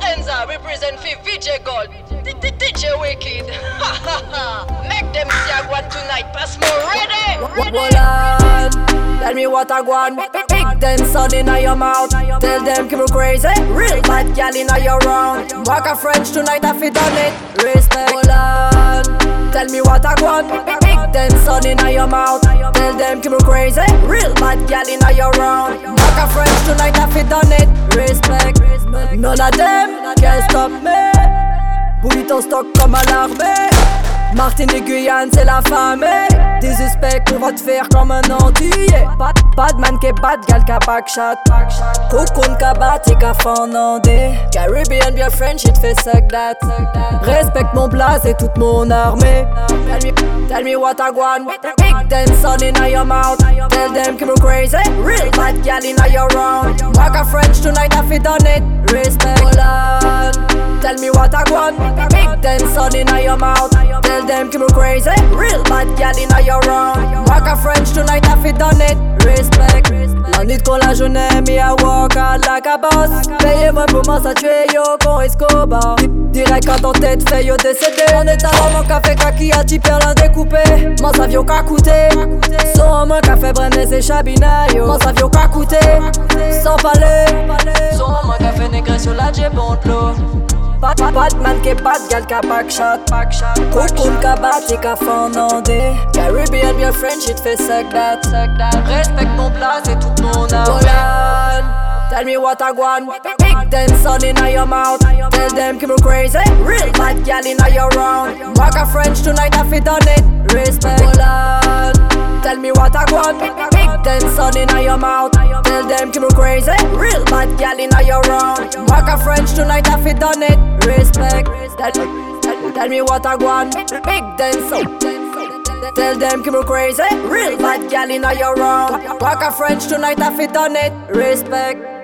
Enza represent for VJ Gold. DJ Wicked. Make them see I want tonight. Pass more ready. Roland, tell me what I want. Big them sun in your mouth. Tell them keep crazy. Real bad gal in your round. Walk a French tonight, I fit on it. Respect. Roland, tell me what I want. Big them sun in your mouth. Tell them keep crazy. Real bad gal in your round. Walk a French tonight, I fit on it. Respect. None of them can stop me. Bouille ton stock comme à l'armée. Martine et Guyane, c'est la famille. Des suspects, on va te faire comme un antillais. Pas, pas de man qui bat, gal qui backshot. Cocoon qui bat, et qui fondé. Caribbean, bien French, it fait suck that. Respecte mon place et toute mon armée. Tell me, tell me what I want. Big them sun in your mouth. Tell them keep crazy. Real bad gal in your round. Walk a French tonight, I fit on it. Respect. Holland. Tell me what I want. Big them sun in your mouth. Tell them keep me crazy. Real bad gal in your round. Walk a French tonight, I fit on it. Respect. La nuit qu'on la journée, me I walk out like a boss. Payez-moi pour m'en tuer yo con Escobar. Direct quand ton tête fait yo décédé. On est à mon café kaki a type l'un découpé. Mon savio qu'a coûté. Son mon café brené c'est chabina yo. Mon savio qu'a coûté. Sans palais. Son négre sur la jébonte l'eau. Pas de man qui bat, gal qui backshot Cocoon qui bat et qui fondé Caribbean bien French, it fait suck that Respecte mon place et toute mon âme. Tell me what I want. Big them sun in your mouth. Tell them keep me crazy. Real bad gal in your round. Walk a French tonight, I fit on it. Respect. Roland, tell me what I want. Big them sun in your mouth them keep me crazy. Real bad gal in your round Walk a French tonight, I fit on it. Respect. Tell, tell, tell me what I want. Big sun Tell them keep me crazy. Real bad gal in your round Walk a French tonight, I fit on it. Respect